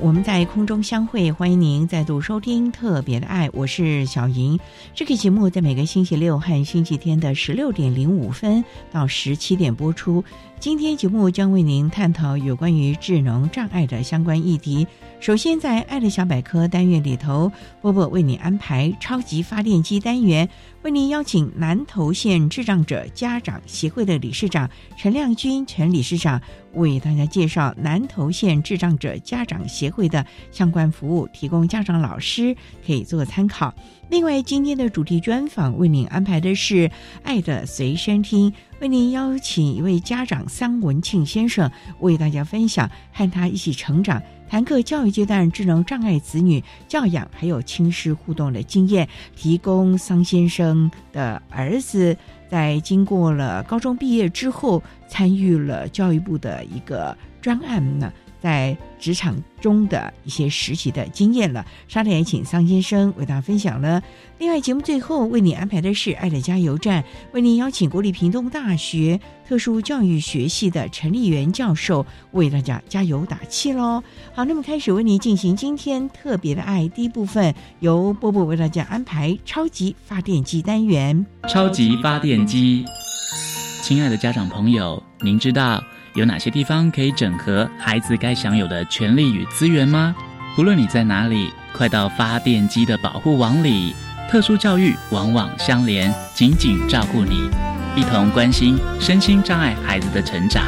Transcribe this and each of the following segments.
我们在空中相会，欢迎您再度收听《特别的爱》，我是小莹。这个节目在每个星期六和星期天的十六点零五分到十七点播出。今天节目将为您探讨有关于智能障碍的相关议题。首先，在“爱的小百科”单元里头，波波为你安排超级发电机单元，为您邀请南投县智障者家长协会的理事长陈亮君陈理事长为大家介绍南投县智障者家长协会的相关服务，提供家长老师可以做参考。另外，今天的主题专访为您安排的是“爱的随身听”，为您邀请一位家长桑文庆先生为大家分享和他一起成长。谈课教育阶段智能障碍子女教养，还有亲师互动的经验，提供桑先生的儿子在经过了高中毕业之后，参与了教育部的一个专案呢。在职场中的一些实习的经验了。稍后也请桑先生为大家分享了。另外，节目最后为你安排的是“爱的加油站”，为您邀请国立屏东大学特殊教育学系的陈立元教授为大家加油打气喽。好，那么开始为您进行今天特别的爱第一部分，由波波为大家安排超级发电机单元。超级发电机，亲爱的家长朋友，您知道？有哪些地方可以整合孩子该享有的权利与资源吗？不论你在哪里，快到发电机的保护网里。特殊教育网网相连，紧紧照顾你，一同关心身心障碍孩子的成长。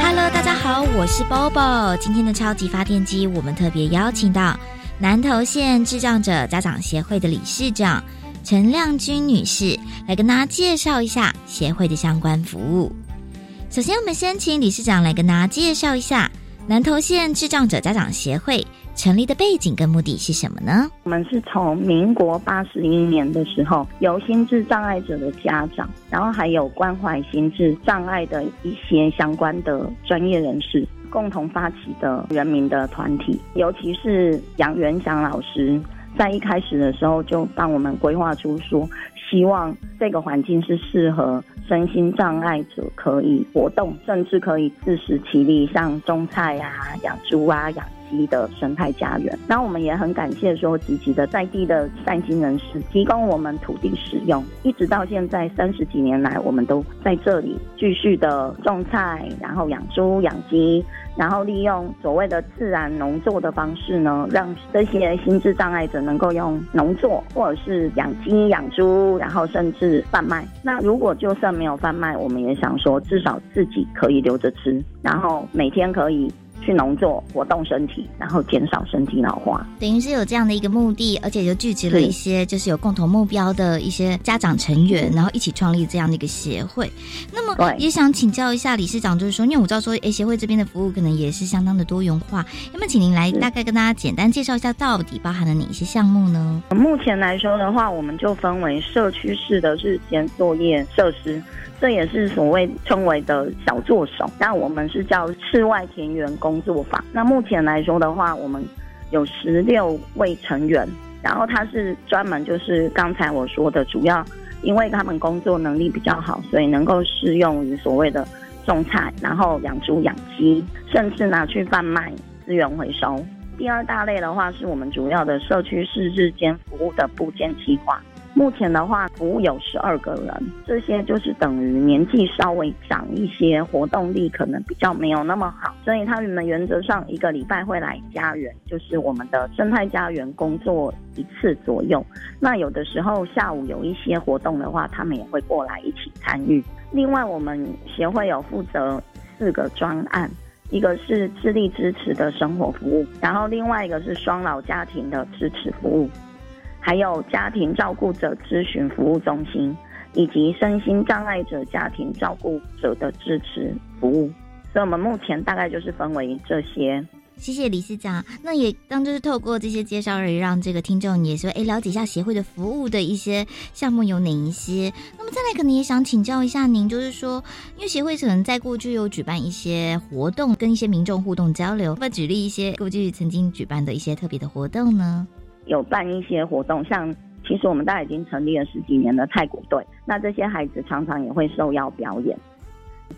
Hello，大家好，我是 Bobo。今天的超级发电机，我们特别邀请到南投县智障者家长协会的理事长。陈亮君女士来跟大家介绍一下协会的相关服务。首先，我们先请理事长来跟大家介绍一下南投县智障者家长协会成立的背景跟目的是什么呢？我们是从民国八十一年的时候，由心智障碍者的家长，然后还有关怀心智障碍的一些相关的专业人士，共同发起的人民的团体，尤其是杨元祥老师。在一开始的时候，就帮我们规划出说，希望这个环境是适合身心障碍者可以活动，甚至可以自食其力，像种菜啊、养猪啊、养。的生态家园，那我们也很感谢说，积极的在地的善心人士提供我们土地使用，一直到现在三十几年来，我们都在这里继续的种菜，然后养猪养鸡，然后利用所谓的自然农作的方式呢，让这些心智障碍者能够用农作或者是养鸡养猪，然后甚至贩卖。那如果就算没有贩卖，我们也想说，至少自己可以留着吃，然后每天可以。去农作活动身体，然后减少身体老化，等于是有这样的一个目的，而且就聚集了一些就是有共同目标的一些家长成员，然后一起创立这样的一个协会。那么也想请教一下理事长，就是说，因为我知道说，哎，协会这边的服务可能也是相当的多元化，那么请您来大概跟大家简单介绍一下，到底包含了哪些项目呢？目前来说的话，我们就分为社区式的日间作业设施。这也是所谓称为的小作手，那我们是叫室外田园工作坊。那目前来说的话，我们有十六位成员，然后他是专门就是刚才我说的主要因为他们工作能力比较好，所以能够适用于所谓的种菜，然后养猪养鸡，甚至拿去贩卖资源回收。第二大类的话，是我们主要的社区式日间服务的部件计划。目前的话，服务有十二个人，这些就是等于年纪稍微长一些，活动力可能比较没有那么好，所以他们原则上一个礼拜会来家园，就是我们的生态家园工作一次左右。那有的时候下午有一些活动的话，他们也会过来一起参与。另外，我们协会有负责四个专案，一个是智力支持的生活服务，然后另外一个是双老家庭的支持服务。还有家庭照顾者咨询服务中心，以及身心障碍者家庭照顾者的支持服务，所以我们目前大概就是分为这些。谢谢理事长。那也当就是透过这些介绍而已，让这个听众也说，哎，了解一下协会的服务的一些项目有哪一些。那么再来，可能也想请教一下您，就是说，因为协会可能在过去有举办一些活动，跟一些民众互动交流，那举例一些过去曾经举办的一些特别的活动呢？有办一些活动，像其实我们大概已经成立了十几年的泰国队，那这些孩子常常也会受邀表演。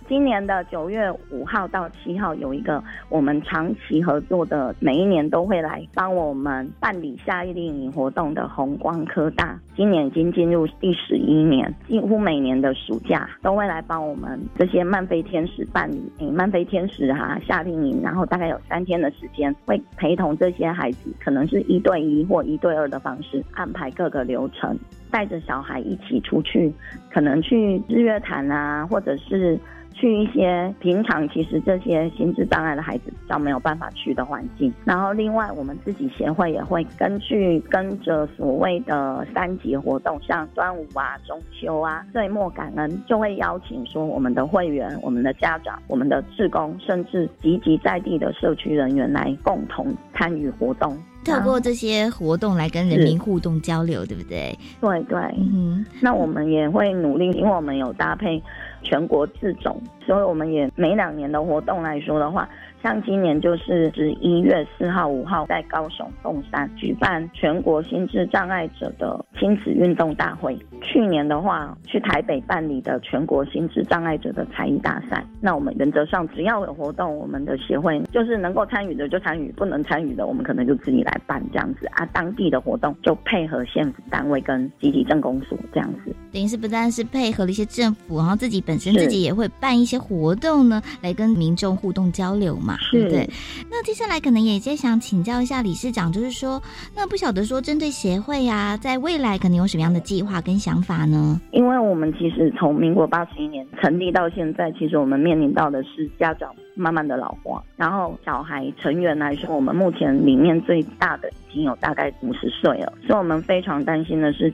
今年的九月五号到七号有一个我们长期合作的，每一年都会来帮我们办理夏令营活动的红光科大，今年已经进入第十一年，几乎每年的暑假都会来帮我们这些漫飞天使办理诶漫飞天使哈夏令营，然后大概有三天的时间会陪同这些孩子，可能是一对一或一对二的方式安排各个流程，带着小孩一起出去，可能去日月潭啊，或者是。去一些平常其实这些心智障碍的孩子比较没有办法去的环境，然后另外我们自己协会也会根据跟着所谓的三级活动，像端午啊、中秋啊、岁末感恩，就会邀请说我们的会员、我们的家长、我们的志工，甚至集集在地的社区人员来共同参与活动，透过这些活动来跟人民互动交流，对不对？对对，嗯，那我们也会努力，因为我们有搭配。全国自种，所以我们也每两年的活动来说的话。像今年就是十一月四号、五号在高雄凤山举办全国心智障碍者的亲子运动大会。去年的话，去台北办理的全国心智障碍者的才艺大赛。那我们原则上只要有活动，我们的协会就是能够参与的就参与，不能参与的我们可能就自己来办这样子啊。当地的活动就配合县府单位跟集体政工所这样子。等于是不但是配合了一些政府，然后自己本身自己也会办一些活动呢，来跟民众互动交流嘛。对对，那接下来可能也在想请教一下理事长，就是说，那不晓得说针对协会啊，在未来可能有什么样的计划跟想法呢？因为我们其实从民国八十一年成立到现在，其实我们面临到的是家长慢慢的老化，然后小孩成员来说，我们目前里面最大的已经有大概五十岁了，所以我们非常担心的是。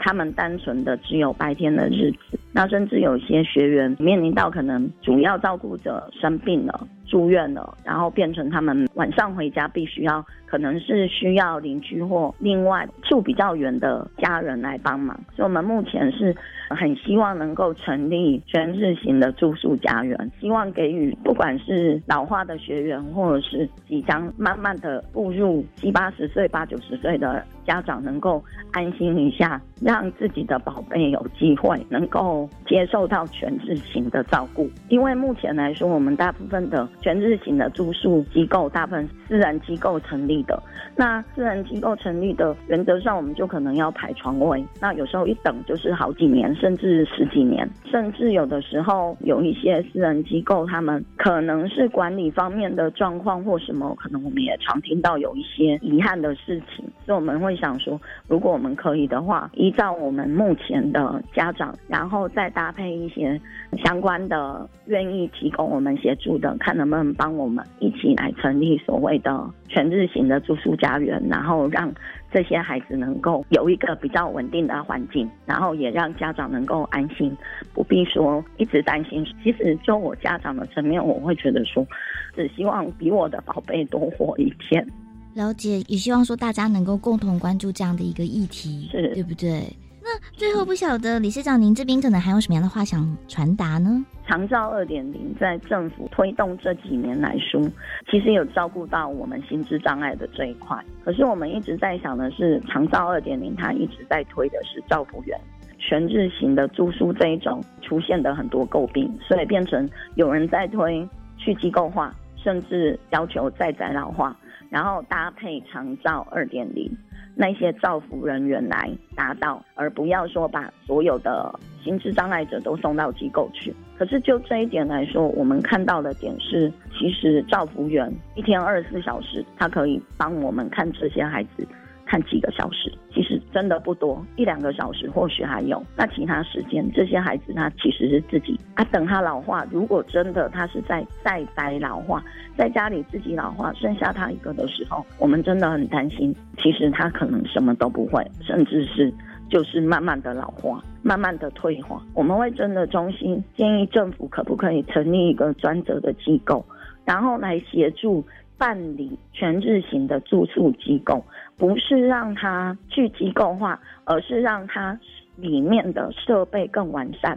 他们单纯的只有白天的日子，那甚至有些学员面临到可能主要照顾者生病了、住院了，然后变成他们晚上回家必须要，可能是需要邻居或另外住比较远的家人来帮忙。所以我们目前是很希望能够成立全日型的住宿家园，希望给予不管是老化的学员，或者是即将慢慢的步入七八十岁、八九十岁的。家长能够安心一下，让自己的宝贝有机会能够接受到全日型的照顾。因为目前来说，我们大部分的全日型的住宿机构，大部分私人机构成立的。那私人机构成立的原则上，我们就可能要排床位。那有时候一等就是好几年，甚至十几年，甚至有的时候有一些私人机构，他们可能是管理方面的状况或什么，可能我们也常听到有一些遗憾的事情，所以我们会。想说，如果我们可以的话，依照我们目前的家长，然后再搭配一些相关的愿意提供我们协助的，看能不能帮我们一起来成立所谓的全日型的住宿家园，然后让这些孩子能够有一个比较稳定的环境，然后也让家长能够安心，不必说一直担心。其实就我家长的层面，我会觉得说，只希望比我的宝贝多活一天。了解，也希望说大家能够共同关注这样的一个议题，是对不对？那最后不晓得理事长，您这边可能还有什么样的话想传达呢？长照二点零在政府推动这几年来说，其实有照顾到我们心智障碍的这一块。可是我们一直在想的是，长照二点零它一直在推的是照顾员。全日型的住宿这一种出现的很多诟病，所以变成有人在推去机构化，甚至要求再宅老化，然后搭配长照二点零。那些造福人员来达到，而不要说把所有的心智障碍者都送到机构去。可是就这一点来说，我们看到的点是，其实造福员一天二十四小时，他可以帮我们看这些孩子。看几个小时，其实真的不多，一两个小时或许还有。那其他时间，这些孩子他其实是自己啊，等他老化。如果真的他是在在宅老化，在家里自己老化，剩下他一个的时候，我们真的很担心。其实他可能什么都不会，甚至是就是慢慢的老化，慢慢的退化。我们会真的中心建议政府可不可以成立一个专责的机构，然后来协助。办理全日型的住宿机构，不是让它去机构化，而是让它里面的设备更完善。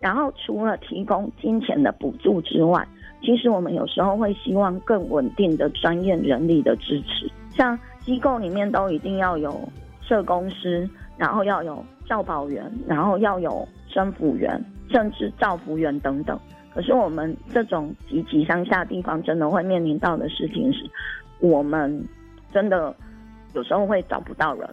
然后除了提供金钱的补助之外，其实我们有时候会希望更稳定的专业人力的支持。像机构里面都一定要有社工师，然后要有教保员，然后要有生辅员，甚至照福员等等。可是我们这种极其乡下地方，真的会面临到的事情是，我们真的有时候会找不到人。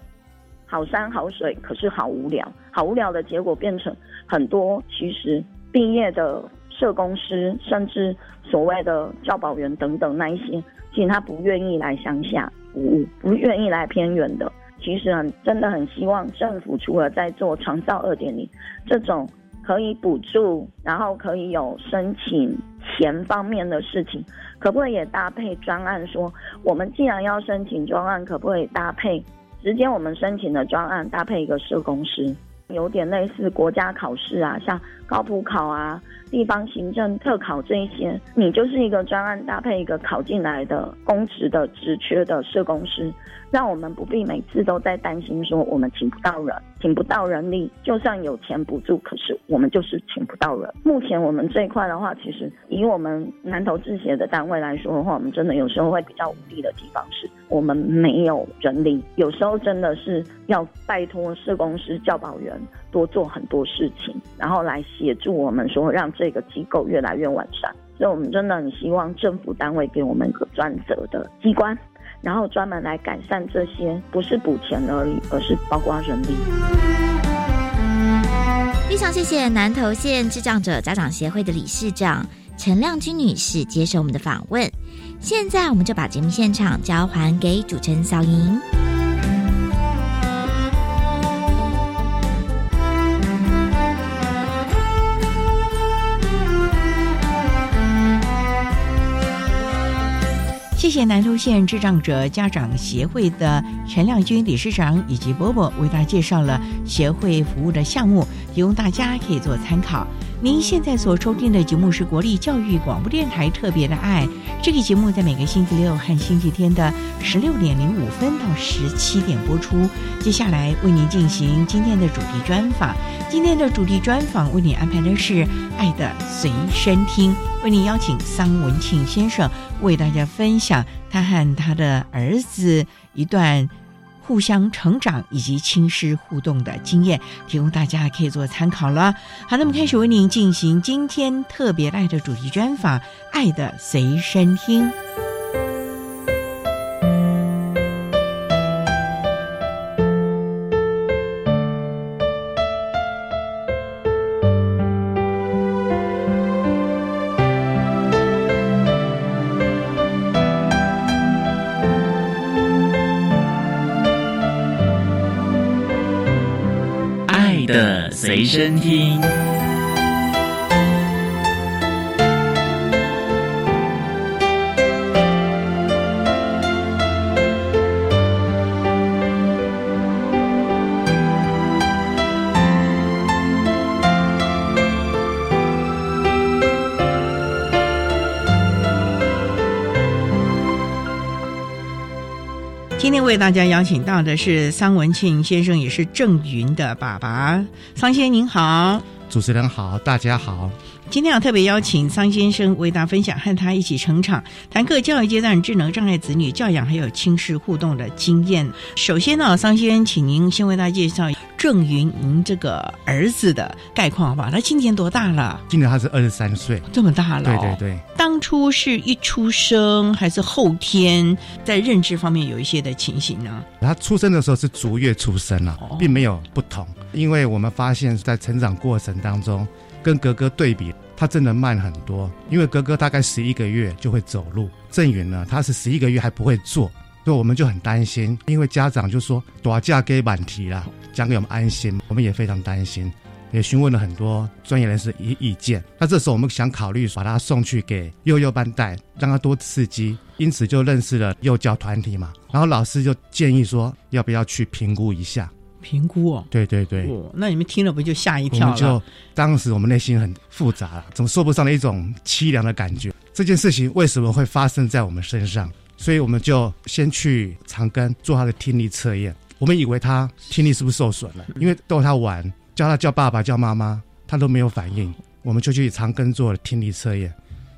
好山好水，可是好无聊，好无聊的结果变成很多其实毕业的社工师，甚至所谓的教保员等等那一些，其实他不愿意来乡下服务，不愿意来偏远的。其实很真的很希望政府除了在做长照二点零这种。可以补助，然后可以有申请钱方面的事情，可不可以也搭配专案？说我们既然要申请专案，可不可以搭配直接我们申请的专案搭配一个社工师，有点类似国家考试啊，像高普考啊。地方行政特考这一些，你就是一个专案搭配一个考进来的公职的职缺的社工师，让我们不必每次都在担心说我们请不到人，请不到人力，就算有钱补助，可是我们就是请不到人。目前我们这一块的话，其实以我们南投制协的单位来说的话，我们真的有时候会比较无力的地方是，我们没有人力，有时候真的是要拜托社工师、教保员。多做很多事情，然后来协助我们说让这个机构越来越完善。所以，我们真的很希望政府单位给我们一个专责的机关，然后专门来改善这些，不是补钱而已，而是包括人力。非常谢谢南投县智障者家长协会的理事长陈亮君女士接受我们的访问。现在，我们就把节目现场交还给主持人小莹。谢谢南投县智障者家长协会的陈亮军理事长以及波波为大家介绍了协会服务的项目，提供大家可以做参考。您现在所收听的节目是国立教育广播电台特别的爱，这个节目在每个星期六和星期天的十六点零五分到十七点播出。接下来为您进行今天的主题专访，今天的主题专访为您安排的是《爱的随身听》，为您邀请桑文庆先生为大家分享他和他的儿子一段。互相成长以及亲师互动的经验，提供大家可以做参考了。好，那么开始为您进行今天特别爱的主题专访，《爱的随身听》。身听。为大家邀请到的是桑文庆先生，也是郑云的爸爸。桑先生您好，主持人好，大家好。今天要特别邀请桑先生为大家分享和他一起成长，谈各教育阶段智能障碍子女教养还有亲师互动的经验。首先呢，桑先生，请您先为大家介绍郑云您这个儿子的概况好不好？他今年多大了？今年他是二十三岁，这么大了、对对。对。当初是一出生还是后天在认知方面有一些的情形呢？他出生的时候是逐月出生了、哦并没有不同，因为我们发现在成长过程当中，跟格格对比，他真的慢很多。因为哥哥大概十一个月就会走路，郑云呢，他是十一个月还不会坐，所以我们就很担心，因为家长就说多嫁给满题啦，讲给我们安心，我们也非常担心。也询问了很多专业人士意意见，那这时候我们想考虑把他送去给幼幼班带，让他多刺激，因此就认识了幼教团体嘛。然后老师就建议说，要不要去评估一下？评估哦。对对对，哦，那你们听了不就吓一跳就当时我们内心很复杂了，总说不上的一种凄凉的感觉。这件事情为什么会发生在我们身上？所以我们就先去长庚做他的听力测验。我们以为他听力是不是受损了？因为逗他玩，叫他叫爸爸叫妈妈，他都没有反应。我们就去长庚做了听力测验，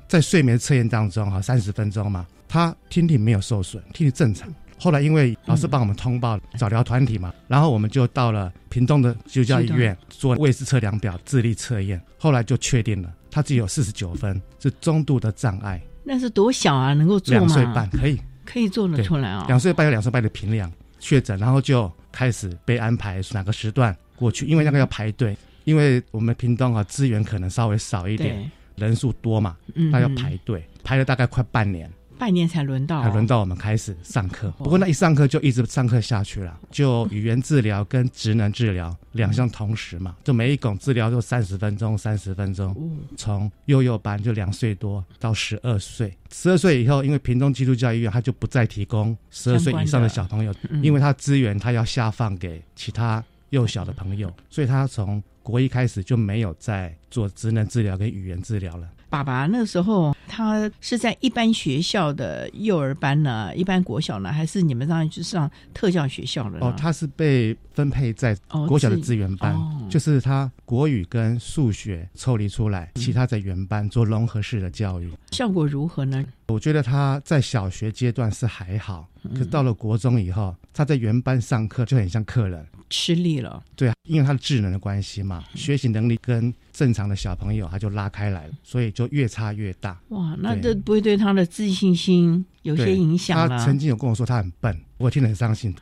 在睡眠测验当中哈，三十分钟嘛，他听力没有受损，听力正常。后来因为老师帮我们通报早疗团体嘛，然后我们就到了屏东的基督教医院做胃视测量表智力测验，后来就确定了他只有四十九分，是中度的障碍，那是多小啊，能够做吗？两岁半可以，可以做得出来啊、两岁半有两岁半的平量确诊，然后就开始被安排哪个时段过去，因为那个要排队，因为我们屏东啊资源可能稍微少一点，人数多嘛，嗯，他要嗯。排队，排了大概快半年。半年才轮到、才轮到我们开始上课。不过那一上课就一直上课下去了，就语言治疗跟职能治疗两项同时嘛，就每一种治疗就三十分钟，三十分钟。哦。从幼幼班就两岁多到十二岁，十二岁以后，因为屏东基督教医院他就不再提供十二岁以上的小朋友，嗯因为他资源他要下放给其他幼小的朋友，所以他从国一开始就没有再做职能治疗跟语言治疗了。爸爸那时候他是在一般学校的幼儿班呢，一般国小呢，还是你们让去上特教学校的呢？哦，他是被分配在哦国小的资源班，哦就是他国语跟数学抽离出来，其他在原班做融合式的教育。效果如何呢？我觉得他在小学阶段是还好，可到了国中以后，他在原班上课就很像客人。吃力了，对啊，因为他的智能的关系嘛，学习能力跟正常的小朋友他就拉开来了，所以就越差越大。哇，那这不会对他的自信心有些影响？他曾经有跟我说他很笨，我听得很伤心。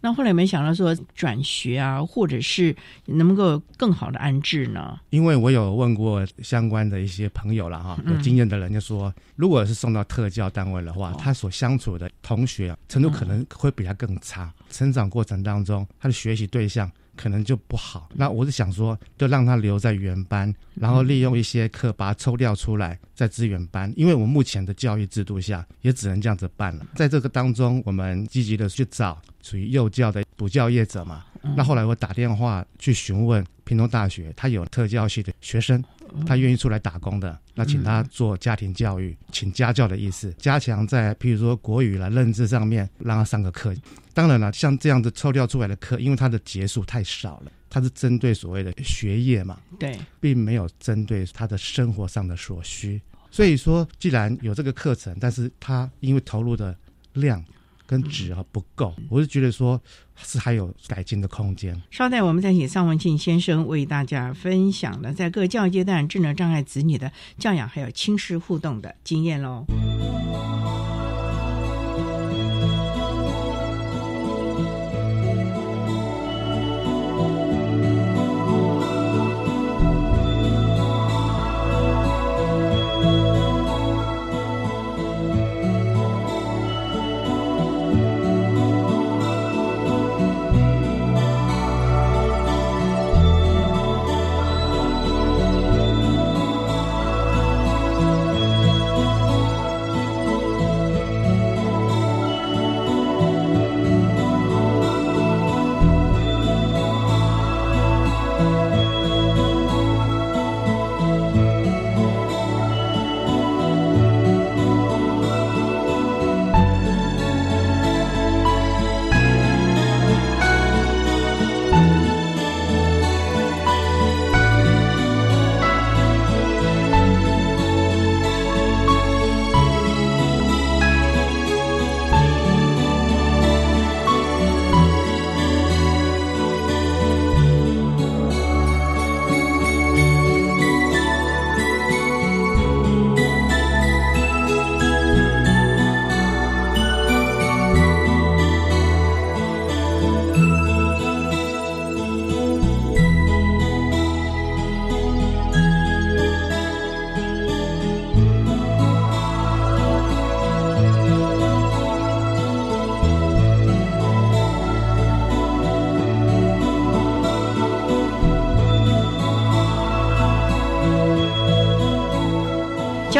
那后来没想到说转学啊，或者是能不能够更好的安置呢？因为我有问过相关的一些朋友了哈，嗯。有经验的人就说，如果是送到特教单位的话，哦。他所相处的同学啊程度可能会比他更差，成长过程当中他的学习对象可能就不好。那我是想说，就让他留在原班，然后利用一些课把他抽调出来，在资源班。因为我们目前的教育制度下，也只能这样子办了。在这个当中，我们积极的去找属于幼教的补教业者嘛。那后来我打电话去询问屏东大学，他有特教系的学生，他愿意出来打工的，那请他做家庭教育，请家教的意思，加强在譬如说国语啦、认知上面，让他上个课。当然了，像这样子抽调出来的课，因为它的节数太少了，它是针对所谓的学业嘛，对，并没有针对他的生活上的所需。所以说，既然有这个课程，但是他因为投入的量跟纸啊不够，我是觉得说是还有改进的空间。稍待，我们再请尚文庆先生为大家分享了在各教育阶段智能障碍子女的教养还有亲师互动的经验喽。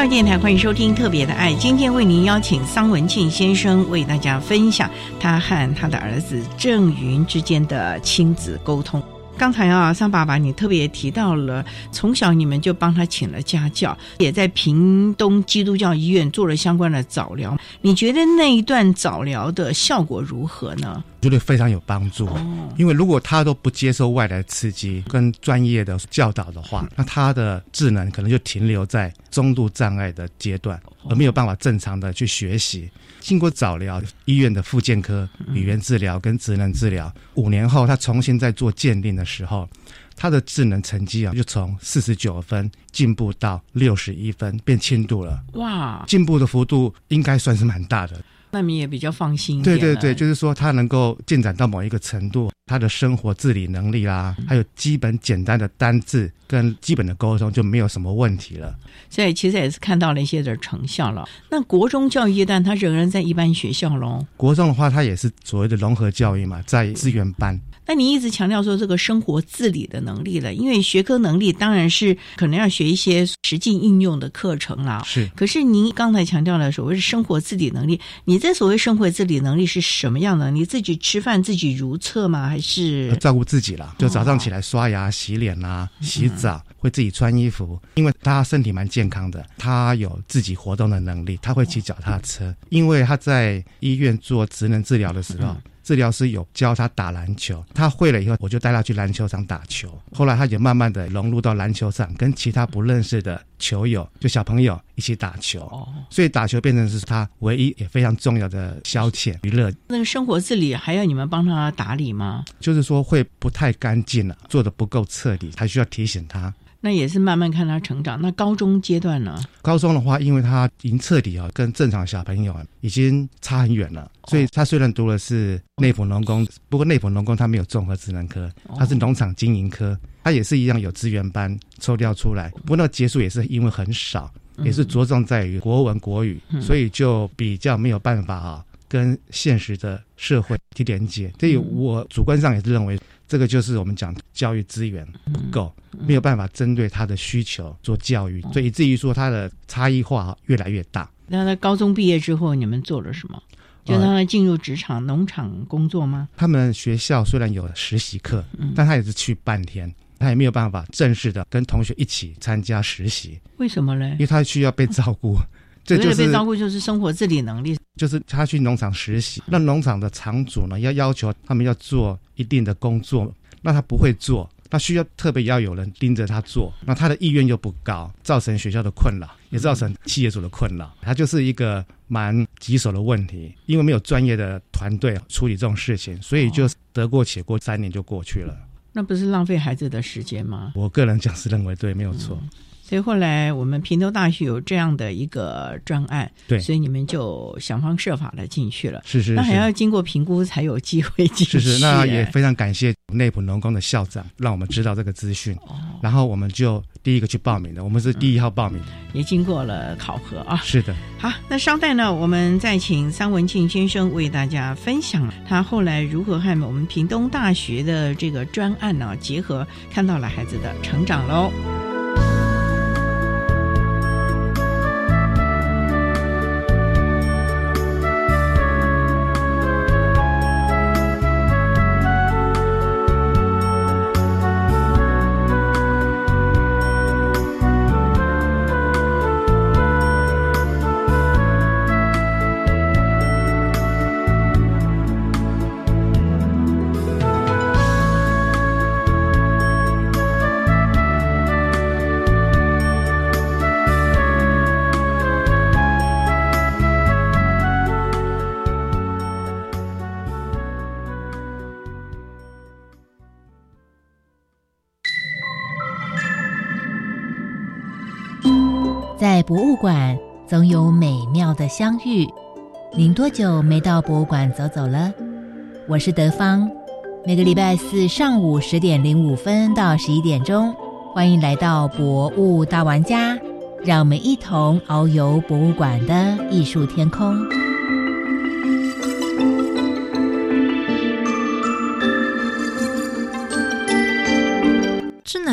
教电台欢迎收听《特别的爱》，今天为您邀请桑文庆先生为大家分享他和他的儿子郑云之间的亲子沟通。刚才啊，桑爸爸你特别提到了，从小你们就帮他请了家教，也在屏东基督教医院做了相关的早疗。你觉得那一段早疗的效果如何呢？觉得非常有帮助，因为如果他都不接受外来刺激跟专业的教导的话，那他的智能可能就停留在中度障碍的阶段，而没有办法正常的去学习。经过早疗，医院的复健科、语言治疗跟职能治疗，五年后他重新在做鉴定的时候，他的智能成绩啊，就从四十九分进步到六十一分，变轻度了。哇，进步的幅度应该算是蛮大的。那你也比较放心。对对对，就是说他能够进展到某一个程度，他的生活自理能力啦，还有基本简单的单字跟基本的沟通就没有什么问题了。所以其实也是看到了一些的成效了。那国中教育阶段，他仍然在一般学校喽。国中的话，他也是所谓的融合教育嘛，在资源班。那你一直强调说这个生活自理的能力了，因为学科能力当然是可能要学一些实际应用的课程啦。是，可是您刚才强调了所谓的生活自理能力，你这所谓生活自理能力是什么样的？你自己吃饭自己如厕吗？还是照顾自己了？就早上起来刷牙、洗脸啊、洗澡，会自己穿衣服。因为他身体蛮健康的，他有自己活动的能力，他会骑脚踏车。因为他在医院做职能治疗的时候。治疗师有教他打篮球，他会了以后，我就带他去篮球场打球。后来他也慢慢的融入到篮球场，跟其他不认识的球友，就小朋友一起打球。哦，所以打球变成是他唯一也非常重要的消遣娱乐。那个生活自理还要你们帮他打理吗？就是说会不太干净了，做的不够彻底，还需要提醒他。那也是慢慢看他成长。那高中阶段呢？高中的话，因为他已经彻底啊，跟正常小朋友已经差很远了。所以他虽然读的是内埔农工，不过内埔农工他没有综合职能科，他是农场经营科，他也是一样有资源班抽调出来。不过那结束也是因为很少，也是着重在于国文国语，所以就比较没有办法啊，跟现实的社会去连接。所以我主观上也是认为。这个就是我们讲教育资源不够，没有办法针对他的需求做教育，所以以至于说他的差异化越来越大。那他高中毕业之后，你们做了什么？就让他进入职场、农场工作吗？他们学校虽然有实习课，但他也是去半天，他也没有办法正式的跟同学一起参加实习。为什么呢？因为他需要被照顾。这就是被照顾，就是生活自理能力。就是他去农场实习，那农场的场主呢，要要求他们要做一定的工作，那他不会做，他需要特别要有人盯着他做，那他的意愿又不高，造成学校的困扰，也造成企业主的困扰。他就是一个蛮棘手的问题，因为没有专业的团队处理这种事情，所以就得过且过，三年就过去了。那不是浪费孩子的时间吗？我个人讲是认为对，没有错。所以后来我们平头大学有这样的一个专案，对，所以你们就想方设法的进去了。是是，那还要经过评估才有机会进去。是是，那 也非常感谢内埔农工的校长，让我们知道这个资讯。哦，然后我们就第一个去报名的，我们是第一号报名，也经过了考核啊。是的。好，那稍待呢，我们再请桑文庆先生为大家分享他后来如何和我们屏东大学的这个专案呢结合，看到了孩子的成长喽。博物馆总有美妙的相遇。您多久没到博物馆走走了？我是德芳，每个礼拜四上午十点零五分到十一点钟，欢迎来到博物大玩家，让我们一同遨游博物馆的艺术天空。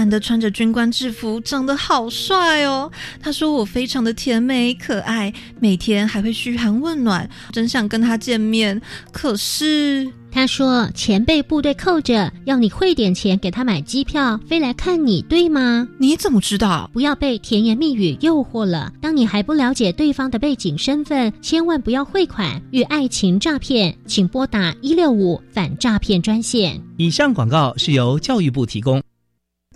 男的穿着军官制服，长得好帅哦。他说我非常的甜美可爱，每天还会嘘寒问暖，真想跟他见面。可是他说钱被部队扣着，要你汇点钱给他买机票飞来看你，对吗？你怎么知道？不要被甜言蜜语诱惑了。当你还不了解对方的背景身份，千万不要汇款与爱情诈骗，请拨打一六五反诈骗专线。以上广告是由教育部提供。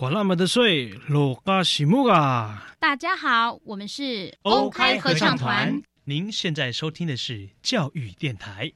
管那么的水，罗嘎西木啊！大家好，我们是欧开合唱团。您现在收听的是教育电台。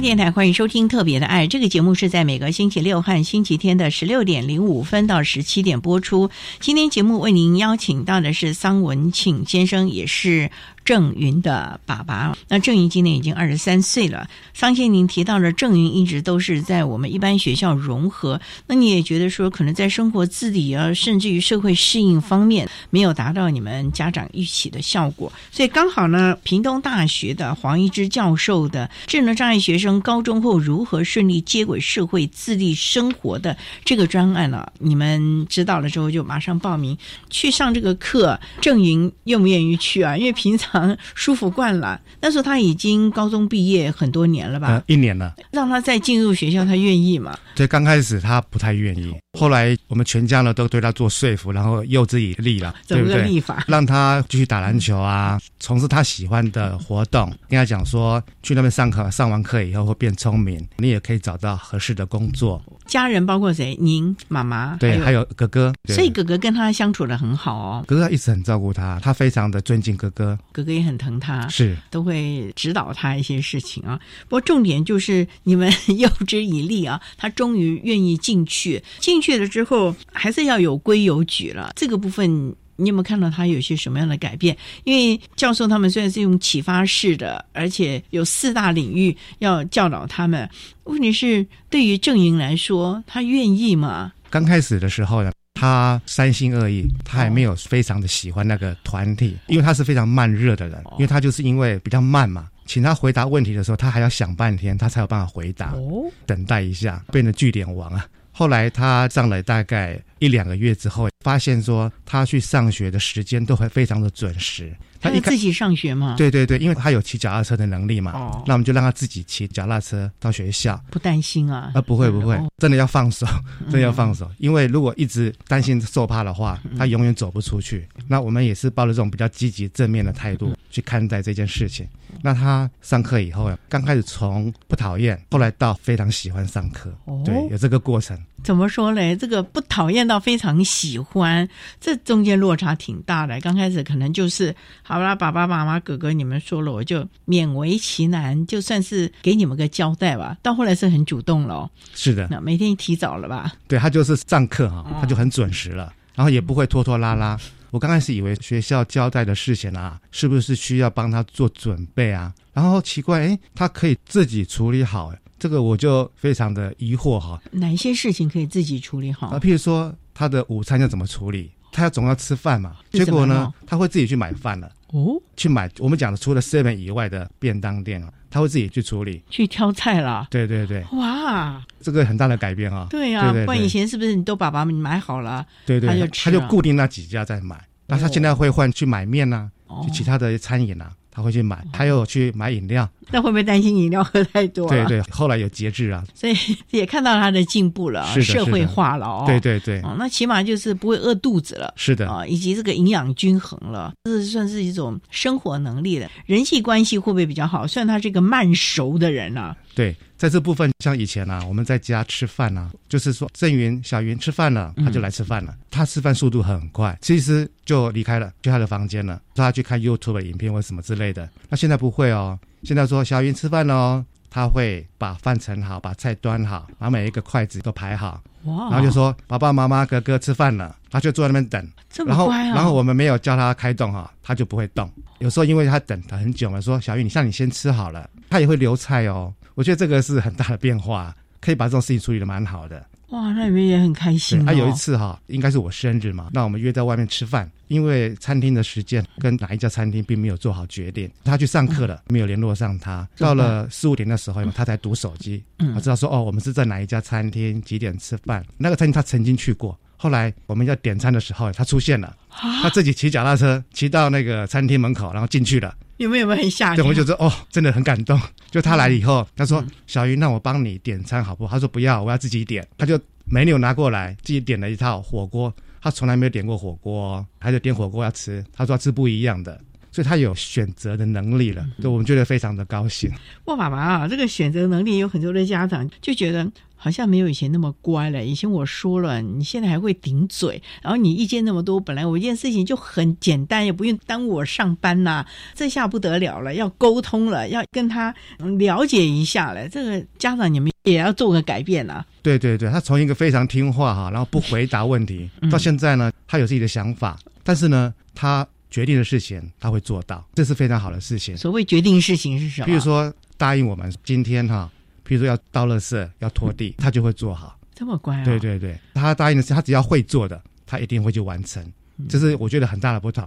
电台欢迎收听《特别的爱》这个节目，是在每个星期六和星期天的十六点零五分到十七点播出。今天节目为您邀请到的是桑文庆先生，也是。郑云的爸爸，那郑云今年已经二十三岁了。桑先您提到了郑云一直都是在我们一般学校融合，那你也觉得说可能在生活自理啊，甚至于社会适应方面没有达到你们家长预期的效果，所以刚好呢，屏东大学的黄一之教授的智能障碍学生高中后如何顺利接轨社会自立生活的这个专案呢，你们知道了之后就马上报名去上这个课。郑云愿不愿意去啊？因为平常。舒服惯了，那时候他已经高中毕业很多年了吧？一年了。让他再进入学校，他愿意吗？对，刚开始他不太愿意，后来我们全家呢都对他做说服，然后诱之以利了，对不对？让他继续打篮球啊，从事他喜欢的活动。跟他讲说，去那边上课，上完课以后会变聪明，你也可以找到合适的工作。家人包括谁？您妈妈对，还有哥哥，所以哥哥跟他相处的很好哦。哥哥一直很照顾他，他非常的尊敬哥哥。哥哥也很疼他，是都会指导他一些事情啊。不过重点就是你们 诱之以利啊，他终于愿意进去。进去了之后，还是要有规有矩了。这个部分。你有没有看到他有些什么样的改变？因为教授他们虽然是用启发式的，而且有四大领域要教导他们。问题是，对于郑莹来说，他愿意吗？刚开始的时候呢，他三心二意，他还没有非常的喜欢那个团体，因为他是非常慢热的人。因为他就是因为比较慢嘛，请他回答问题的时候，他还要想半天，他才有办法回答。哦，等待一下，变成据点王啊。后来他上了大概一两个月之后，发现说他去上学的时间都会非常的准时。他自己上学吗？对对对，因为他有骑脚踏车的能力嘛。哦。那我们就让他自己骑脚踏车到学校。不担心啊？啊，不会不会，真的要放手，真的要放手。因为如果一直担心受怕的话，他永远走不出去。那我们也是抱着这种比较积极正面的态度去看待这件事情。那他上课以后，刚开始从不讨厌，后来到非常喜欢上课。哦。对，有这个过程。怎么说嘞？这个不讨厌到非常喜欢，这中间落差挺大的。刚开始可能就是。好啦，爸爸妈妈、哥哥，你们说了，我就勉为其难，就算是给你们个交代吧。到后来是很主动了，是的，那每天提早了吧？对他就是上课哈，他就很准时了，然后也不会拖拖拉拉。我刚开始以为学校交代的事情啊，是不是需要帮他做准备啊？然后奇怪，哎，他可以自己处理好，这个我就非常的疑惑哈。哪一些事情可以自己处理好？啊，譬如说他的午餐要怎么处理？他要总要吃饭嘛，结果呢，他会自己去买饭了。哦，去买我们讲的除了 seven 以外的便当店啊，他会自己去处理，去挑菜了。对对对，哇，这个很大的改变啊。对啊，不然以前是不是你都把爸爸买好了？对对，他就固定那几家在买。那他现在会换去买面呐，去其他的餐饮呐。他会去买，他又去买饮料。那会不会担心饮料喝太多？对对，后来有节制啊，所以也看到他的进步了，是社会化了哦。对对对，哦，那起码就是不会饿肚子了。是的啊，以及这个营养均衡了，这是算是一种生活能力了。人际关系会不会比较好？虽然他是个慢熟的人啊。对，在这部分，像以前啊，我们在家吃饭啊，就是说郑云、小云吃饭了，他就来吃饭了。他吃饭速度很快，其实就离开了，去他的房间了，说他去看 YouTube 影片或什么之类的。那现在不会哦，现在说小云吃饭了哦，他会把饭盛好，把菜端好，把每一个筷子都排好，哇，然后就说爸爸妈妈、哥哥吃饭了，他就坐在那边等。然后，然后我们没有叫他开动哈，他就不会动。有时候因为他等他很久嘛，说小云，你像你先吃好了，他也会留菜哦。我觉得这个是很大的变化，可以把这种事情处理的蛮好的。哇，那你们也很开心。他有一次哈，应该是我生日嘛，那我们约在外面吃饭，因为餐厅的时间跟哪一家餐厅并没有做好决定。他去上课了，没有联络上他。到了四五点的时候，他才读手机，我知道说哦，我们是在哪一家餐厅，几点吃饭。那个餐厅他曾经去过，后来我们要点餐的时候，他出现了，他自己骑脚踏车骑到那个餐厅门口，然后进去了。你们有没有很吓？对，我就说哦，真的很感动。就他来了以后，他说：“小云，那我帮你点餐好不好？”他说：“不要，我要自己点。”他就美女拿过来，自己点了一套火锅。他从来没有点过火锅，他就点火锅要吃。他说吃不一样的，所以他有选择的能力了。对我们觉得非常的高兴。哇，爸爸啊，这个选择能力有很多的家长就觉得。好像没有以前那么乖了。以前我说了，你现在还会顶嘴，然后你意见那么多，本来我一件事情就很简单，也不用耽误我上班呐。这下不得了了，要沟通了，要跟他了解一下了。这个家长你们也要做个改变啊。对对对，他从一个非常听话哈，然后不回答问题，到现在呢，他有自己的想法，但是呢，他决定的事情他会做到，这是非常好的事情。所谓决定事情是什么？比如说答应我们今天哈。比如说要倒垃圾、要拖地，他就会做好。这么乖啊！对对对，他答应的是，他只要会做的，他一定会去完成。这是我觉得很大的不同。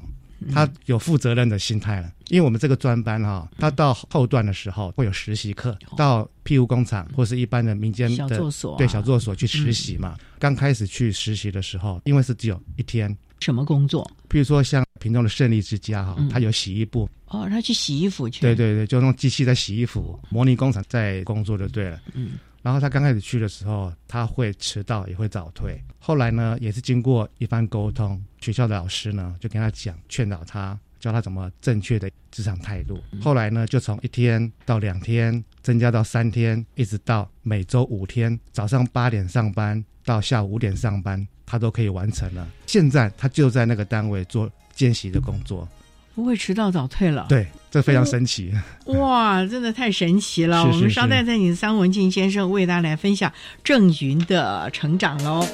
他有负责任的心态了。因为我们这个专班哈，他到后段的时候会有实习课，到庇护工厂或是一般的民间的小作所，对小作所去实习嘛。刚开始去实习的时候，因为是只有一天。什么工作？比如说像屏东的胜利之家哈，他有洗衣部。哦，他去洗衣服去。对对对，就用机器在洗衣服，模拟工厂在工作就对了。嗯。然后他刚开始去的时候，他会迟到，也会早退。后来呢，也是经过一番沟通，学校的老师呢就跟他讲，劝导他，教他怎么正确的职场态度。后来呢，就从一天到两天，增加到三天，一直到每周五天，早上八点上班到下午五点上班。他都可以完成了。现在他就在那个单位做见习的工作，不会迟到早退了。对，这非常神奇。哇，真的太神奇了！我们稍待再请桑文静先生为大家来分享郑云的成长喽。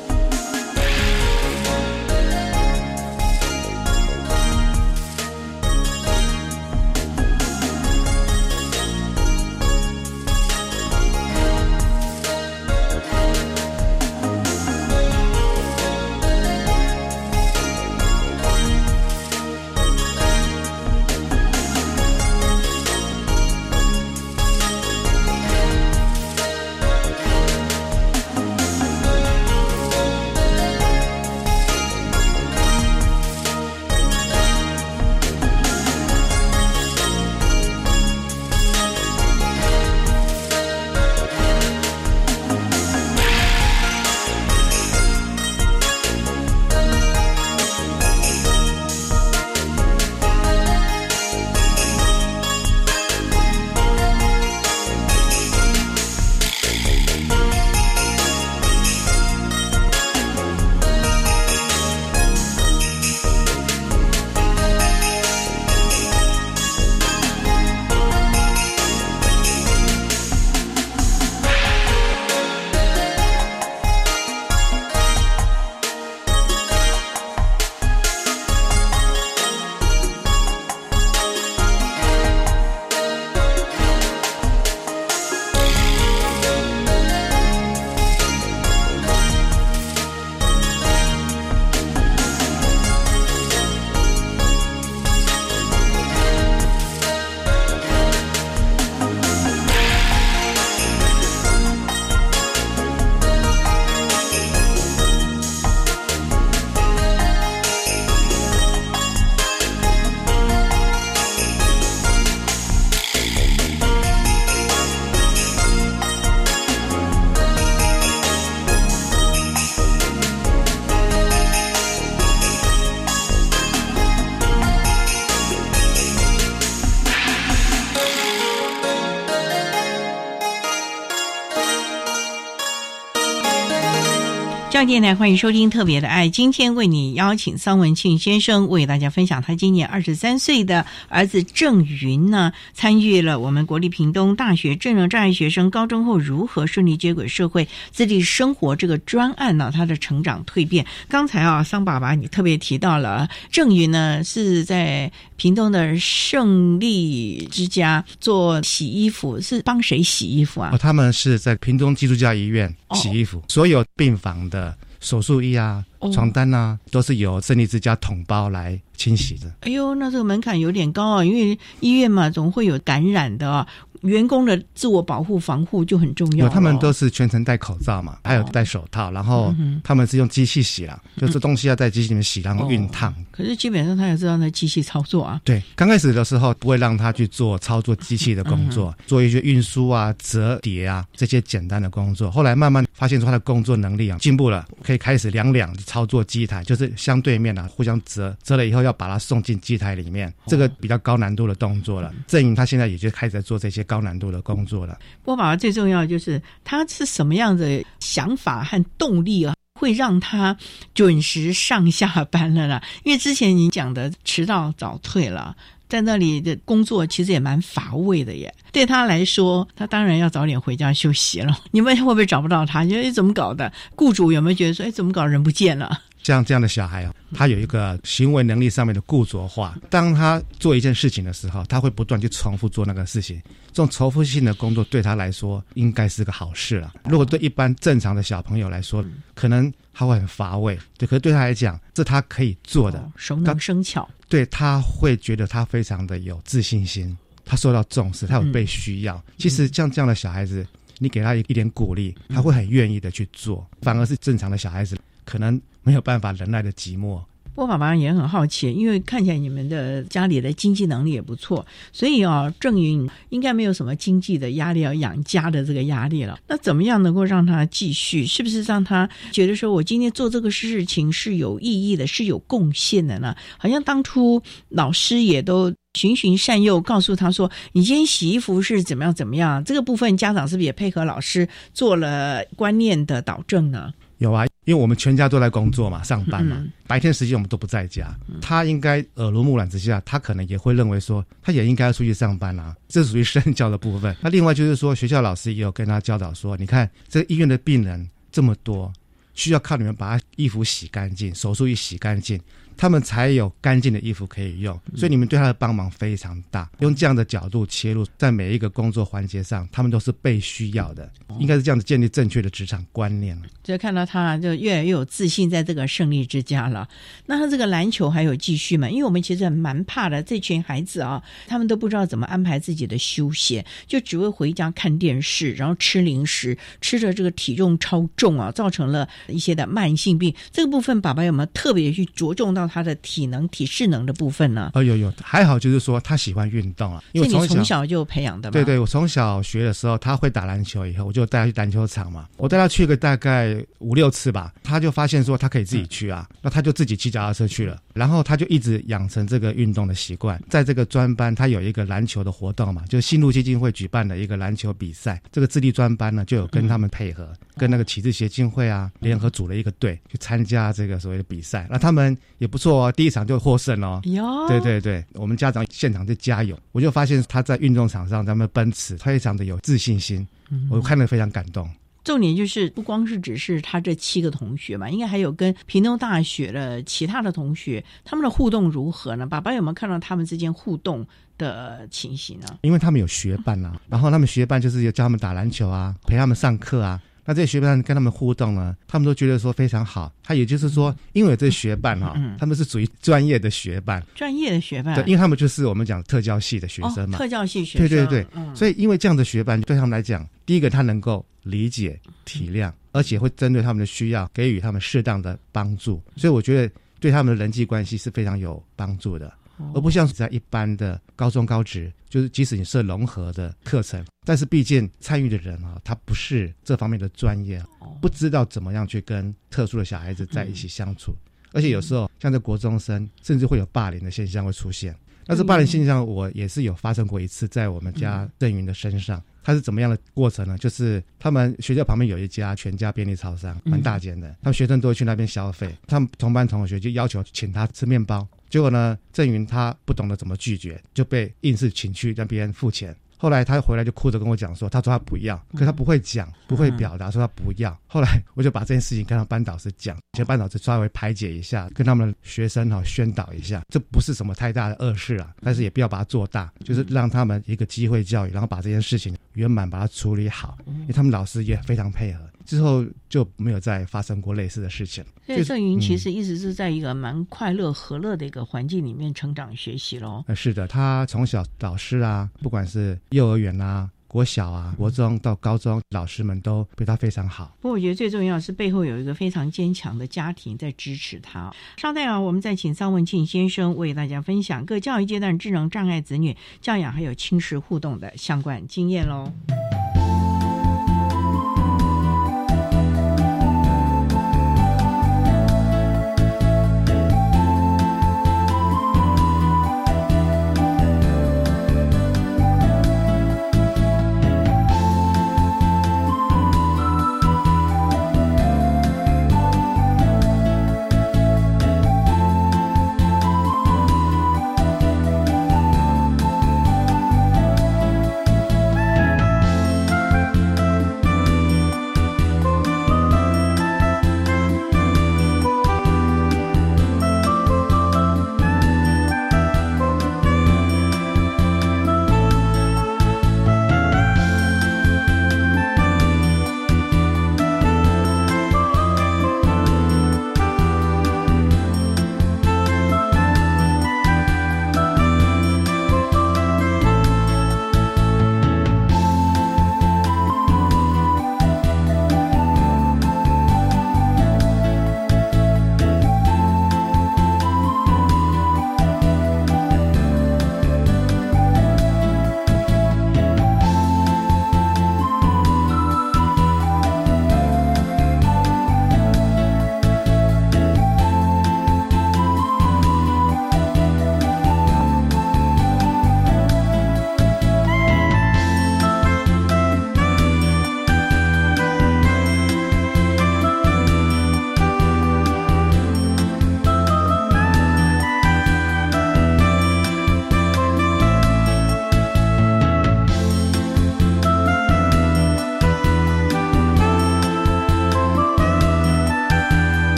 教育电台欢迎收听《特别的爱》，今天为你邀请桑文庆先生为大家分享他今年二十三岁的儿子郑云呢，参与了我们国立屏东大学智能障碍学生高中后如何顺利接轨社会、自立生活这个专案呢，他的成长蜕变。刚才啊，桑爸爸你特别提到了郑云呢是在屏东的胜利之家做洗衣服，是帮谁洗衣服啊？哦，他们是在屏东基督教医院洗衣服，所有病房的。手术衣啊，床单啊，都是由胜利之家统包来清洗的。哎呦，那这个门槛有点高啊，因为医院嘛，总会有感染的啊。员工的自我保护防护就很重要。他们都是全程戴口罩嘛，还有戴手套，然后他们是用机器洗了，就这东西要在机器里面洗，然后熨烫。可是基本上他也知道那机器操作啊。对，刚开始的时候不会让他去做操作机器的工作，做一些运输啊、折叠啊这些简单的工作。后来慢慢发现出他的工作能力啊进步了，可以开始两两操作机台，就是相对面啊互相折，折了以后要把它送进机台里面，这个比较高难度的动作了。郑颖他现在也就开始在做这些高高难度的工作了。波宝最重要就是他是什么样的想法和动力啊，会让他准时上下班了啦？因为之前你讲的迟到早退了，在那里的工作其实也蛮乏味的耶。对他来说，他当然要早点回家休息了。你们会不会找不到他？觉得怎么搞的？雇主有没有觉得说，哎，怎么搞人不见了？像这样的小孩啊，他有一个行为能力上面的固着化。当他做一件事情的时候，他会不断去重复做那个事情。这种重复性的工作对他来说应该是个好事了。如果对一般正常的小朋友来说，可能他会很乏味。对，可是对他来讲，这他可以做的，熟能生巧。对他会觉得他非常的有自信心，他受到重视，他有被需要。其实像这样的小孩子，你给他一一点鼓励，他会很愿意的去做。反而是正常的小孩子，可能。没有办法忍耐的寂寞。我爸爸也很好奇，因为看起来你们的家里的经济能力也不错，所以啊，郑云应该没有什么经济的压力要养家的这个压力了。那怎么样能够让他继续？是不是让他觉得说我今天做这个事情是有意义的，是有贡献的呢？好像当初老师也都循循善诱，告诉他说：“你今天洗衣服是怎么样怎么样？”这个部分家长是不是也配合老师做了观念的导正呢？有啊，因为我们全家都在工作嘛，上班嘛，白天时间我们都不在家。他应该耳濡目染之下，他可能也会认为说，他也应该要出去上班啊，这属于身教的部分。那另外就是说，学校老师也有跟他教导说，你看这个医院的病人这么多，需要靠你们把他衣服洗干净，手术一洗干净。他们才有干净的衣服可以用，所以你们对他的帮忙非常大。用这样的角度切入，在每一个工作环节上，他们都是被需要的，应该是这样子建立正确的职场观念了。就看到他就越来越有自信，在这个胜利之家了。那他这个篮球还有继续吗？因为我们其实蛮怕的，这群孩子啊，他们都不知道怎么安排自己的休闲，就只会回家看电视，然后吃零食，吃着这个体重超重啊，造成了一些的慢性病。这个部分，爸爸有没有特别去着重到？他的体能、体适能的部分呢？哦，有有，还好，就是说他喜欢运动啊。因为你从小就培养的。对对，我从小学的时候，他会打篮球，以后我就带他去篮球场嘛。我带他去个大概五六次吧，他就发现说他可以自己去啊，那他就自己骑脚踏车去了。然后他就一直养成这个运动的习惯。在这个专班，他有一个篮球的活动嘛，就是新路基金会举办的一个篮球比赛。这个智力专班呢，就有跟他们配合，跟那个启智协进会啊联合组了一个队去参加这个所谓的比赛。那他们也。不错哦，第一场就获胜哦。哟，对对对，我们家长现场就加油，我就发现他在运动场上，他们奔驰非常的有自信心，我看了非常感动。重点就是不光是只是他这七个同学嘛，应该还有跟平东大学的其他的同学，他们的互动如何呢？爸爸有没有看到他们之间互动的情形呢？因为他们有学伴啊，然后他们学伴就是要教他们打篮球啊，陪他们上课啊。那这些学伴跟他们互动呢，他们都觉得说非常好。他也就是说，因为这学伴哈，他们是属于专业的学伴，专业的学伴，对，因为他们就是我们讲特教系的学生嘛，特教系学生，对对对，所以因为这样的学伴对他们来讲，第一个他能够理解体谅，而且会针对他们的需要给予他们适当的帮助，所以我觉得对他们的人际关系是非常有帮助的。而不像是在一般的高中高职，就是即使你是融合的课程，但是毕竟参与的人啊，他不是这方面的专业，不知道怎么样去跟特殊的小孩子在一起相处，而且有时候像在国中生，甚至会有霸凌的现象会出现。但是霸凌现象，我也是有发生过一次，在我们家郑云的身上。他是怎么样的过程呢？就是他们学校旁边有一家全家便利超商，蛮大间的，他们学生都会去那边消费。他们同班同学就要求请他吃面包，结果呢，郑云他不懂得怎么拒绝，就被硬是请去让别人付钱。后来他回来就哭着跟我讲说，他说他不要，可他不会讲，不会表达，说他不要。后来我就把这件事情跟他班导师讲，请班导师稍微排解一下，跟他们学生哈宣导一下，这不是什么太大的恶事啊，但是也不要把它做大，就是让他们一个机会教育，然后把这件事情圆满把它处理好，因为他们老师也非常配合。之后就没有再发生过类似的事情。所以郑云其实一直是在一个蛮快乐和乐的一个环境里面成长学习喽。呃，是的，他从小老师啊，不管是幼儿园啊、国小啊、国中到高中，老师们都对他非常好。不过我觉得最重要是背后有一个非常坚强的家庭在支持他。稍待啊，我们再请桑文庆先生为大家分享各教育阶段智能障碍子女教养还有亲师互动的相关经验喽。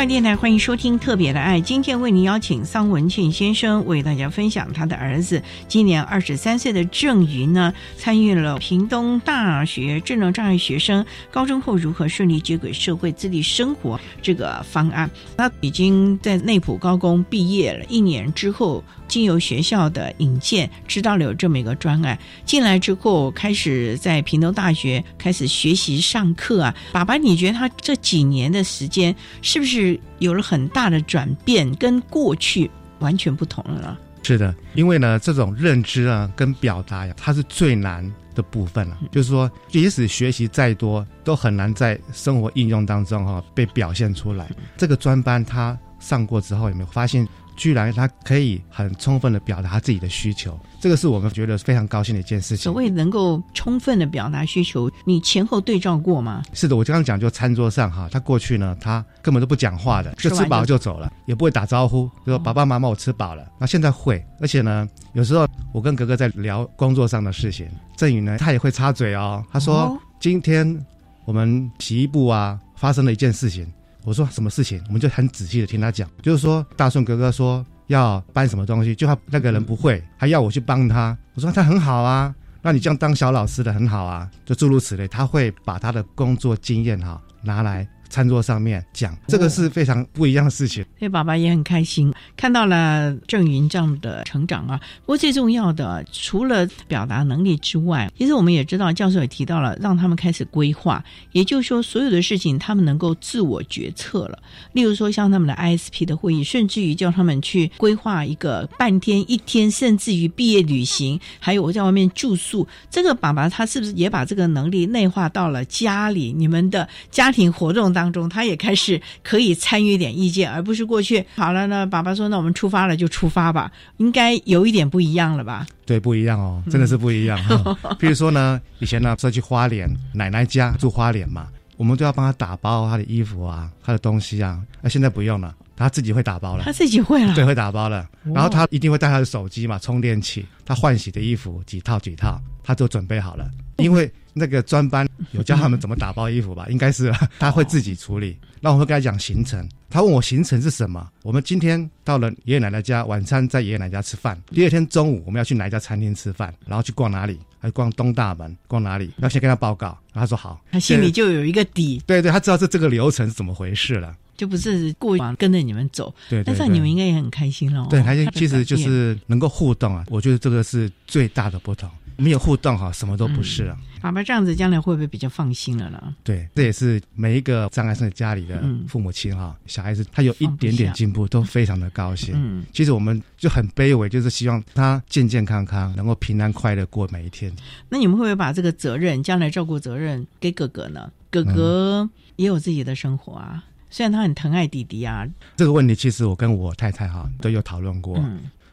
教育电台欢迎收听《特别的爱》，今天为您邀请桑文庆先生为大家分享他的儿子今年二十三岁的郑云呢，参与了屏东大学智能障碍学生高中后如何顺利接轨社会、自立生活这个方案。他已经在内埔高工毕业了一年之后，经由学校的引荐，知道了有这么一个专案，进来之后开始在平东大学开始学习上课啊。爸爸，你觉得他这几年的时间是不是？有了很大的转变，跟过去完全不同了呢。是的，因为呢，这种认知啊，跟表达呀，它是最难的部分了。就是说，即使学习再多，都很难在生活应用当中哈被表现出来。这个专班他上过之后，有没有发现？居然他可以很充分的表达自己的需求，这个是我们觉得非常高兴的一件事情。所谓能够充分的表达需求，你前后对照过吗？是的，我刚刚讲就餐桌上哈，他过去呢，他根本都不讲话的，就吃饱就走了，也不会打招呼，就说爸爸妈妈我吃饱了。那现在会，而且呢，有时候我跟格格在聊工作上的事情，振宇呢他也会插嘴哦，他说今天我们洗衣部啊发生了一件事情。我说什么事情，我们就很仔细的听他讲。就是说，大顺哥哥说要搬什么东西，就他那个人不会，还要我去帮他。我说他很好啊，那你这样当小老师的很好啊，就诸如此类。他会把他的工作经验哈拿来餐桌上面讲，这个是非常不一样的事情。所以爸爸也很开心，看到了郑云这样的成长啊。不过最重要的，除了表达能力之外，其实我们也知道，教授也提到了，让他们开始规划，也就是说，所有的事情他们能够自我决策了。例如说，像他们的 ISP 的会议，甚至于叫他们去规划一个半天、一天，甚至于毕业旅行，还有我在外面住宿，这个爸爸他是不是也把这个能力内化到了家里？你们的家庭活动当中，他也开始可以参与一点意见，而不是过去好了呢？爸爸说：“那我们出发了，就出发吧。”应该有一点不一样了吧？对，不一样哦，真的是不一样。比如说呢，以前呢，说去花莲奶奶家住花莲嘛，我们都要帮他打包他的衣服啊，他的东西啊。那现在不用了，他自己会打包了。他自己会了，对，会打包了。然后他一定会带他的手机嘛，充电器，他换洗的衣服几套几套，他都准备好了。因为那个专班有教他们怎么打包衣服吧，应该是他会自己处理。那我会跟他讲行程，他问我行程是什么？我们今天到了爷爷奶奶家，晚餐在爷爷奶奶家吃饭。第二天中午我们要去哪一家餐厅吃饭，然后去逛哪里？还逛东大门，逛哪里？要先跟他报告。然后他说好，他心里就有一个底。对对，他知道这这个流程是怎么回事了。就不是过往跟着你们走，对，但是你们应该也很开心了。对，开心，其实就是能够互动啊，我觉得这个是最大的不同。没有互动哈，什么都不是啊。爸爸这样子，将来会不会比较放心了呢？对，这也是每一个障碍生家里的父母亲哈，小孩子他有一点点进步，都非常的高兴。嗯，其实我们就很卑微，就是希望他健健康康，能够平安快乐过每一天。那你们会不会把这个责任，将来照顾责任给哥哥呢？哥哥也有自己的生活啊。虽然他很疼爱弟弟啊，这个问题其实我跟我太太哈都有讨论过，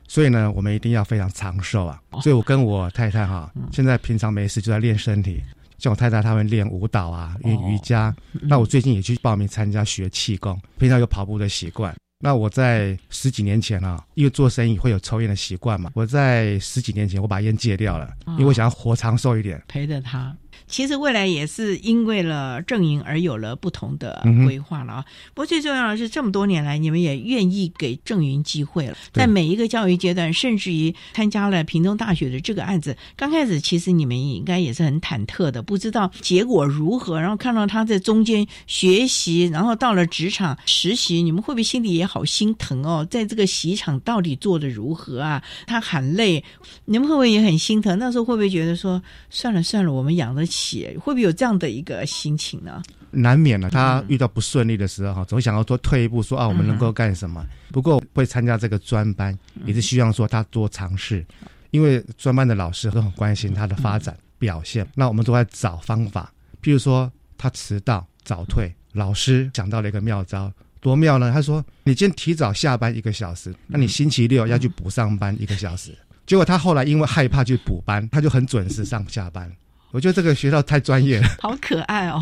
所以呢，我们一定要非常长寿啊。所以我跟我太太哈，现在平常没事就在练身体，像我太太他们练舞蹈啊、练瑜伽。那我最近也去报名参加学气功，平常有跑步的习惯。那我在十几年前啊，因为做生意会有抽烟的习惯嘛，我在十几年前我把烟戒掉了，因为我想要活长寿一点，陪着他。其实未来也是因为了正营而有了不同的规划了啊。不过最重要的是，这么多年来，你们也愿意给正营机会了。在每一个教育阶段，甚至于参加了屏东大学的这个案子，刚开始其实你们应该也是很忐忑的，不知道结果如何。然后看到他在中间学习，然后到了职场实习，你们会不会心里也好心疼哦？在这个习场到底做的如何啊？他喊累，你们会不会也很心疼？那时候会不会觉得说，算了算了，我们养得起。会不会有这样的一个心情呢？难免了，他遇到不顺利的时候哈，总想要多退一步，说啊，我们能够干什么？不过会参加这个专班，也是希望说他多尝试，因为专班的老师都很关心他的发展表现。那我们都在找方法，譬如说他迟到早退，老师想到了一个妙招，多妙呢？他说：“你今天提早下班一个小时，那你星期六要去补上班一个小时。”结果他后来因为害怕去补班，他就很准时上下班。我觉得这个学校太专业了，好可爱哦！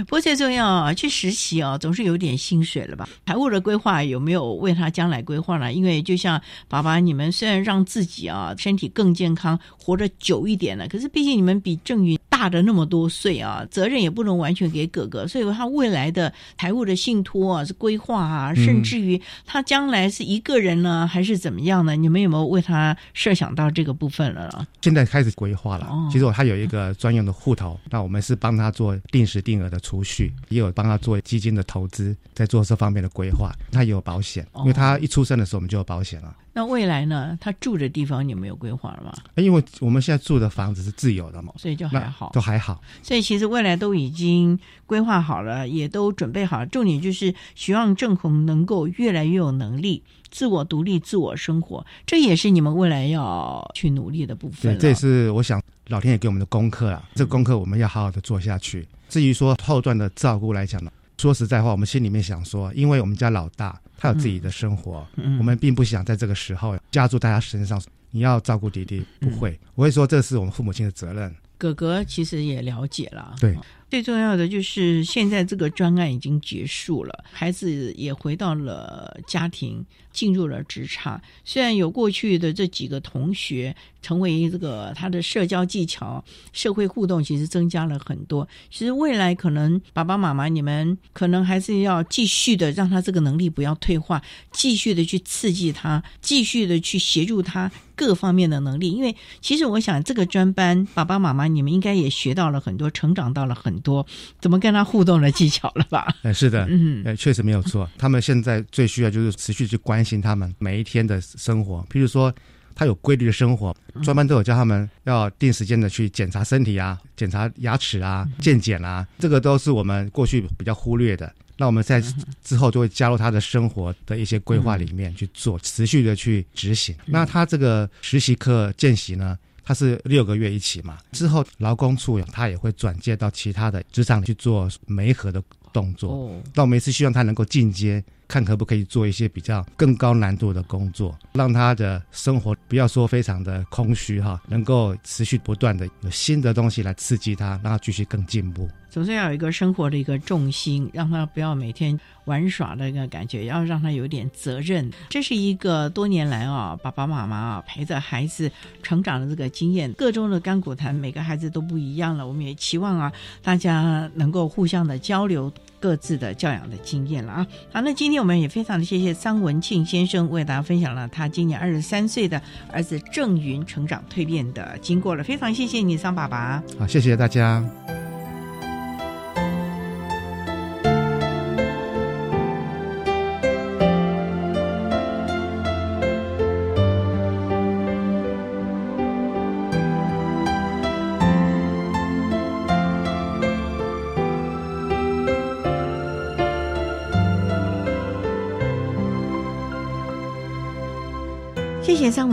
不过最重要啊，去实习啊，总是有点薪水了吧？财务的规划有没有为他将来规划呢？因为就像爸爸，你们虽然让自己啊身体更健康，活得久一点了，可是毕竟你们比郑云大的那么多岁啊，责任也不能完全给哥哥，所以他未来的财务的信托啊，是规划啊，甚至于他将来是一个人呢，还是怎么样呢？你们有没有为他设想到这个部分了？现在开始规划了。其实我他有一个专用的户头，那我们是帮他做定时定额的储蓄，也有帮他做基金的投资，在做这方面的规划。他也有保险，因为他一出生的时候我们就有保险了。那未来呢？他住的地方你们有规划了吗？因为我们现在住的房子是自由的嘛，所以就还好，都还好。所以其实未来都已经规划好了，也都准备好了。重点就是希望正红能够越来越有能力，自我独立、自我生活，这也是你们未来要去努力的部分。对，这也是我想老天爷给我们的功课啊。这个功课我们要好好的做下去。至于说后段的照顾来讲呢，说实在话，我们心里面想说，因为我们家老大。他有自己的生活，我们并不想在这个时候加注在他身上。你要照顾弟弟，不会，我会说这是我们父母亲的责任。哥哥其实也了解了，对，最重要的就是现在这个专案已经结束了，孩子也回到了家庭，进入了职场。虽然有过去的这几个同学。成为这个他的社交技巧、社会互动，其实增加了很多。其实未来可能爸爸妈妈你们可能还是要继续的让他这个能力不要退化，继续的去刺激他，继续的去协助他各方面的能力。因为其实我想这个专班爸爸妈妈你们应该也学到了很多，成长到了很多怎么跟他互动的技巧了吧？哎，是的，嗯，哎，确实没有错。他们现在最需要就是持续去关心他们每一天的生活，譬如说。他有规律的生活，专班都有教他们要定时间的去检查身体啊，检查牙齿啊，健检啊，这个都是我们过去比较忽略的。那我们在之后就会加入他的生活的一些规划里面去做，持续的去执行。那他这个实习课见习呢，他是六个月一起嘛，之后劳工处他也会转介到其他的职场去做媒合的动作。那我们也是希望他能够进阶。看可不可以做一些比较更高难度的工作，让他的生活不要说非常的空虚哈，能够持续不断的有新的东西来刺激他，让他继续更进步。总是要有一个生活的一个重心，让他不要每天玩耍的一个感觉，要让他有点责任。这是一个多年来啊，爸爸妈妈啊陪着孩子成长的这个经验。各中的甘苦谈，每个孩子都不一样了。我们也期望啊，大家能够互相的交流。各自的教养的经验了啊！好，那今天我们也非常的谢谢张文庆先生为大家分享了他今年二十三岁的儿子郑云成长蜕变的经过了，非常谢谢你，桑爸爸。好，谢谢大家。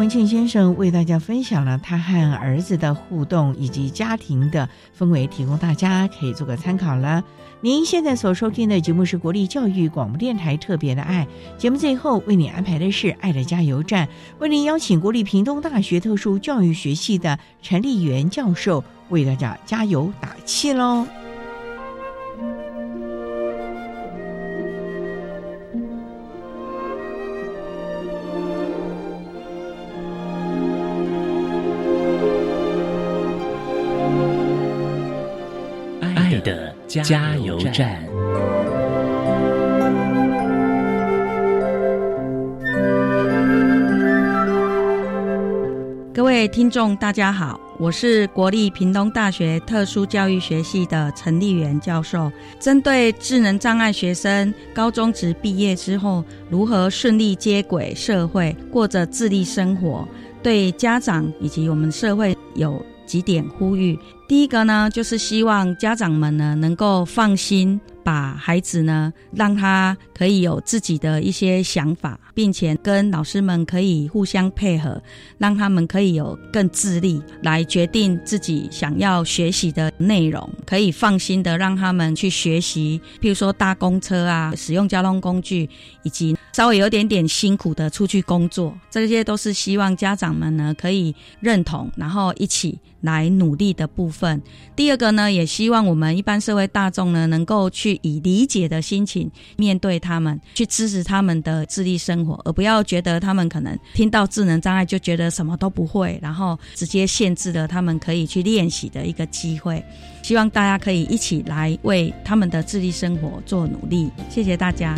文庆先生为大家分享了他和儿子的互动以及家庭的氛围，提供大家可以做个参考了。您现在所收听的节目是国立教育广播电台特别的爱节目，最后为你安排的是爱的加油站，为您邀请国立屏东大学特殊教育学系的陈立元教授为大家加油打气喽。加油站。各位听众，大家好，我是国立屏东大学特殊教育学系的陈立元教授。针对智能障碍学生高中职毕业之后如何顺利接轨社会，过着自立生活，对家长以及我们社会有几点呼吁。第一个呢，就是希望家长们呢能够放心，把孩子呢让他可以有自己的一些想法，并且跟老师们可以互相配合，让他们可以有更自立来决定自己想要学习的内容，可以放心的让他们去学习，譬如说搭公车啊，使用交通工具，以及稍微有点点辛苦的出去工作，这些都是希望家长们呢可以认同，然后一起来努力的部分。第二个呢，也希望我们一般社会大众呢，能够去以理解的心情面对他们，去支持他们的智力生活，而不要觉得他们可能听到智能障碍就觉得什么都不会，然后直接限制了他们可以去练习的一个机会。希望大家可以一起来为他们的智力生活做努力。谢谢大家。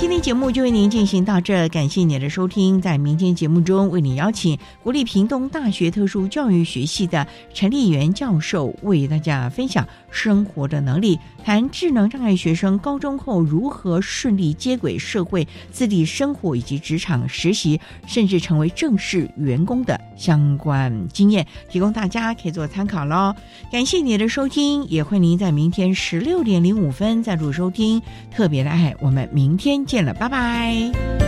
今天节目就为您进行到这，感谢您的收听。在明天节目中，为您邀请国立屏东大学特殊教育学系的陈立元教授为大家分享生活的能力，谈智能障碍学生高中后如何顺利接轨社会、自立生活以及职场实习，甚至成为正式员工的相关经验，提供大家可以做参考喽。感谢您的收听，也欢迎您在明天十六点零五分再度收听特别的爱。我们明天见了。拜拜。